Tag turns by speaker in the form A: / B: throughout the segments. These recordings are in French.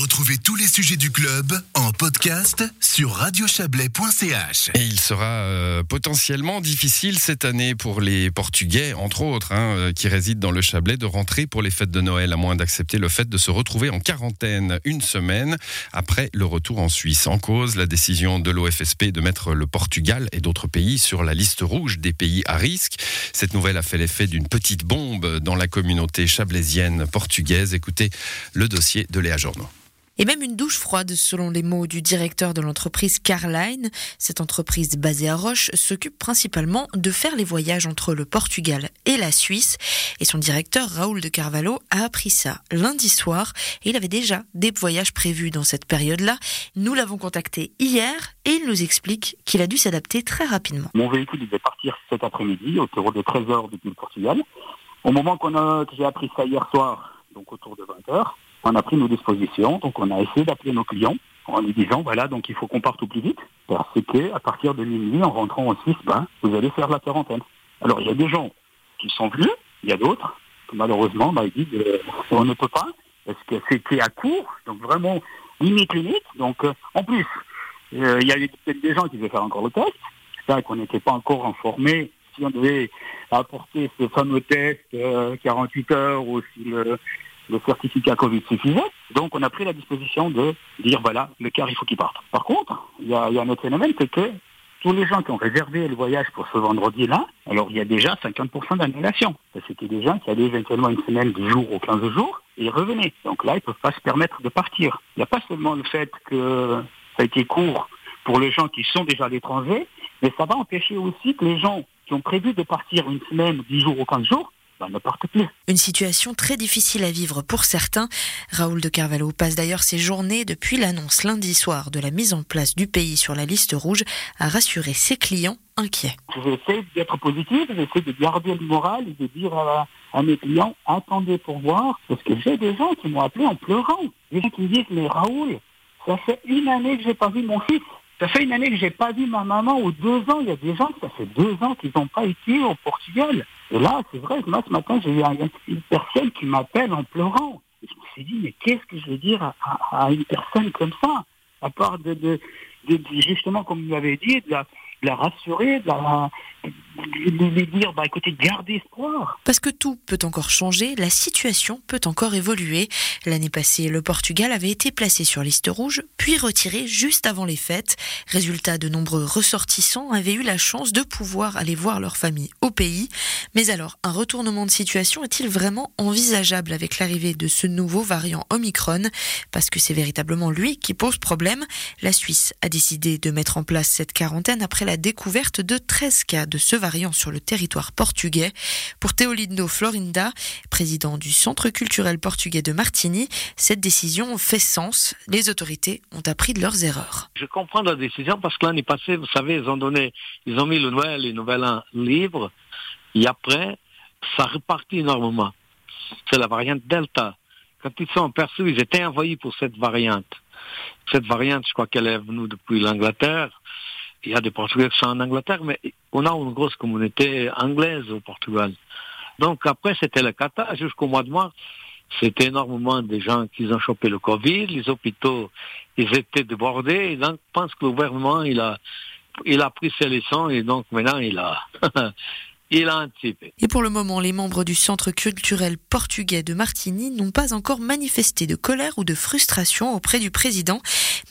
A: Retrouvez tous les sujets du club en podcast sur radiochablais.ch.
B: Et il sera euh, potentiellement difficile cette année pour les Portugais, entre autres, hein, euh, qui résident dans le Chablais, de rentrer pour les fêtes de Noël, à moins d'accepter le fait de se retrouver en quarantaine une semaine après le retour en Suisse. En cause, la décision de l'OFSP de mettre le Portugal et d'autres pays sur la liste rouge des pays à risque. Cette nouvelle a fait l'effet d'une petite bombe dans la communauté chablaisienne portugaise. Écoutez le dossier de Léa Journaux
C: et même une douche froide selon les mots du directeur de l'entreprise Carline. Cette entreprise basée à Roche s'occupe principalement de faire les voyages entre le Portugal et la Suisse et son directeur Raoul de Carvalho a appris ça lundi soir et il avait déjà des voyages prévus dans cette période-là. Nous l'avons contacté hier et il nous explique qu'il a dû s'adapter très rapidement.
D: Mon véhicule devait partir cet après-midi autour de 13h depuis le Portugal. Au moment qu'on a, que j'ai appris ça hier soir, donc autour de 20h, on a pris nos dispositions, donc on a essayé d'appeler nos clients en lui disant voilà donc il faut qu'on parte au plus vite parce que à partir de minuit en rentrant en Suisse ben, vous allez faire la quarantaine. Alors il y a des gens qui sont venus, il y a d'autres malheureusement ben, ils disent euh, on ne peut pas parce que c'était à court donc vraiment limite limite donc euh, en plus euh, il y avait peut-être des gens qui devaient faire encore le test, c'est qu'on n'était pas encore informé si on devait apporter ce fameux test 48 heures ou si le le certificat Covid suffisait. Donc on a pris la disposition de dire voilà, le car il faut qu'il parte. Par contre, il y a, un autre phénomène, c'est que tous les gens qui ont réservé le voyage pour ce vendredi-là, alors il y a déjà 50% d'annulation. C'était des gens qui allaient éventuellement une semaine, 10 jours ou 15 jours, et ils revenaient. Donc là, ils ne peuvent pas se permettre de partir. Il n'y a pas seulement le fait que ça a été court pour les gens qui sont déjà à l'étranger, mais ça va empêcher aussi que les gens qui ont prévu de partir une semaine, 10 jours ou 15 jours,
C: Une situation très difficile à vivre pour certains. Raoul de Carvalho passe d'ailleurs ses journées depuis l'annonce lundi soir de la mise en place du pays sur la liste rouge à rassurer ses clients inquiets.
D: J'essaie d'être positif, j'essaie de garder le moral et de dire à, à, mes clients attendez pour voir, parce que j'ai des gens qui m'ont appelé en pleurant. Des gens qui me disent mais Raoul, ça fait une année que j'ai pas vu mon fils. Ça fait une année que j'ai pas vu ma maman ou deux ans. Il y a des gens, ça fait deux ans qu'ils n'ont pas été au Portugal. Et là, c'est vrai, moi ce matin, j'ai eu une personne qui m'appelle en pleurant. Et je me suis dit, mais qu'est-ce que je vais dire à, une personne comme ça? À part de, de, de, justement, comme vous l'avez dit, de la, la rassurer, de, la, lui dire, bah écoutez, gardez espoir.
C: Parce que tout peut encore changer, la situation peut encore évoluer. L'année passée, le Portugal avait été placé sur liste rouge, puis retiré juste avant les fêtes. Résultat, de nombreux ressortissants avaient eu la chance de pouvoir aller voir leur famille au pays. Mais alors, un retournement de situation est-il vraiment envisageable avec l'arrivée de ce nouveau variant Omicron? Parce que c'est véritablement lui qui pose problème. La Suisse a décidé de mettre en place cette quarantaine après la découverte de 13 cas de ce variant sur le territoire portugais. Pour Teolindo Florinda, président du Centre culturel portugais de Martigny, cette décision fait sens. Les autorités ont appris de leurs erreurs.
E: Je comprends la décision parce que l'année passée, vous savez, ils ont donné, ils ont mis le Noël et le Nouvel An libre. Et après, ça repartit énormément. C'est la variante Delta. Quand ils sont perçus, ils étaient envoyés pour cette variante. Cette variante, je crois qu'elle est venue depuis l'Angleterre il y a des Portugais qui sont en Angleterre, mais on a une grosse communauté anglaise au Portugal. Donc après, c'était le cata jusqu'au mois de mars. C'était énormément de gens qui ont chopé le Covid. Les hôpitaux, ils étaient débordés. Donc, je pense que le gouvernement, il a, il a pris ses leçons et donc maintenant, il a.
C: Et pour le moment, les membres du Centre culturel portugais de Martigny n'ont pas encore manifesté de colère ou de frustration auprès du président.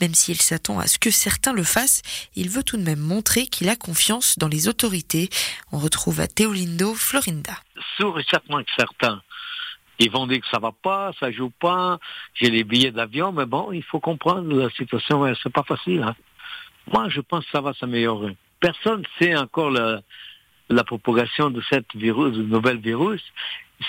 C: Même s'il s'attend à ce que certains le fassent, il veut tout de même montrer qu'il a confiance dans les autorités. On retrouve à Teolindo, Florinda.
E: Sûr et certainement que certains ils vont dire que ça va pas, ça joue pas, j'ai les billets d'avion, mais bon, il faut comprendre la situation, c'est pas facile. Hein. Moi, je pense que ça va s'améliorer. Personne sait encore le, la propagation de cette virus, de nouvel virus,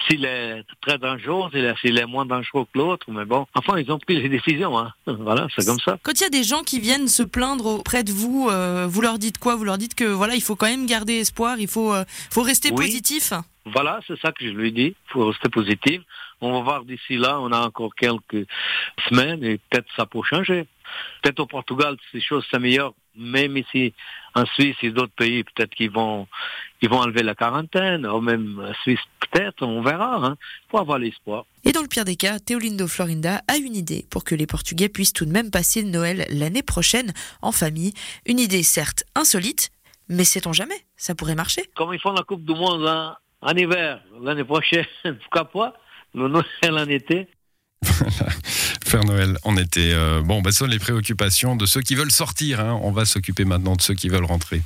E: s'il est très dangereux, s'il est, moins dangereux que l'autre, mais bon, enfin, ils ont pris les décisions, hein. voilà, c'est comme ça.
C: Quand il y a des gens qui viennent se plaindre auprès de vous, euh, vous leur dites quoi? Vous leur dites que voilà, il faut quand même garder espoir, il faut, euh, faut rester positif?
E: Voilà, c'est ça que je lui dis, il faut rester positif. On va voir d'ici là, on a encore quelques semaines et peut-être ça peut changer. Peut-être au Portugal, ces choses s'améliorent même ici en Suisse et d'autres pays, peut-être qu'ils vont, ils vont enlever la quarantaine, ou même en Suisse, peut-être, on verra, hein, pour avoir l'espoir.
C: Et dans le pire des cas, Teolindo Florinda a une idée pour que les Portugais puissent tout de même passer Noël l'année prochaine en famille. Une idée certes insolite, mais sait-on jamais, ça pourrait marcher.
E: Comme ils font la Coupe du Monde hein, en hiver l'année prochaine, pourquoi pas, le Noël en été.
B: Faire Noël en été. Euh, bon, bah, ce sont les préoccupations de ceux qui veulent sortir. Hein. On va s'occuper maintenant de ceux qui veulent rentrer.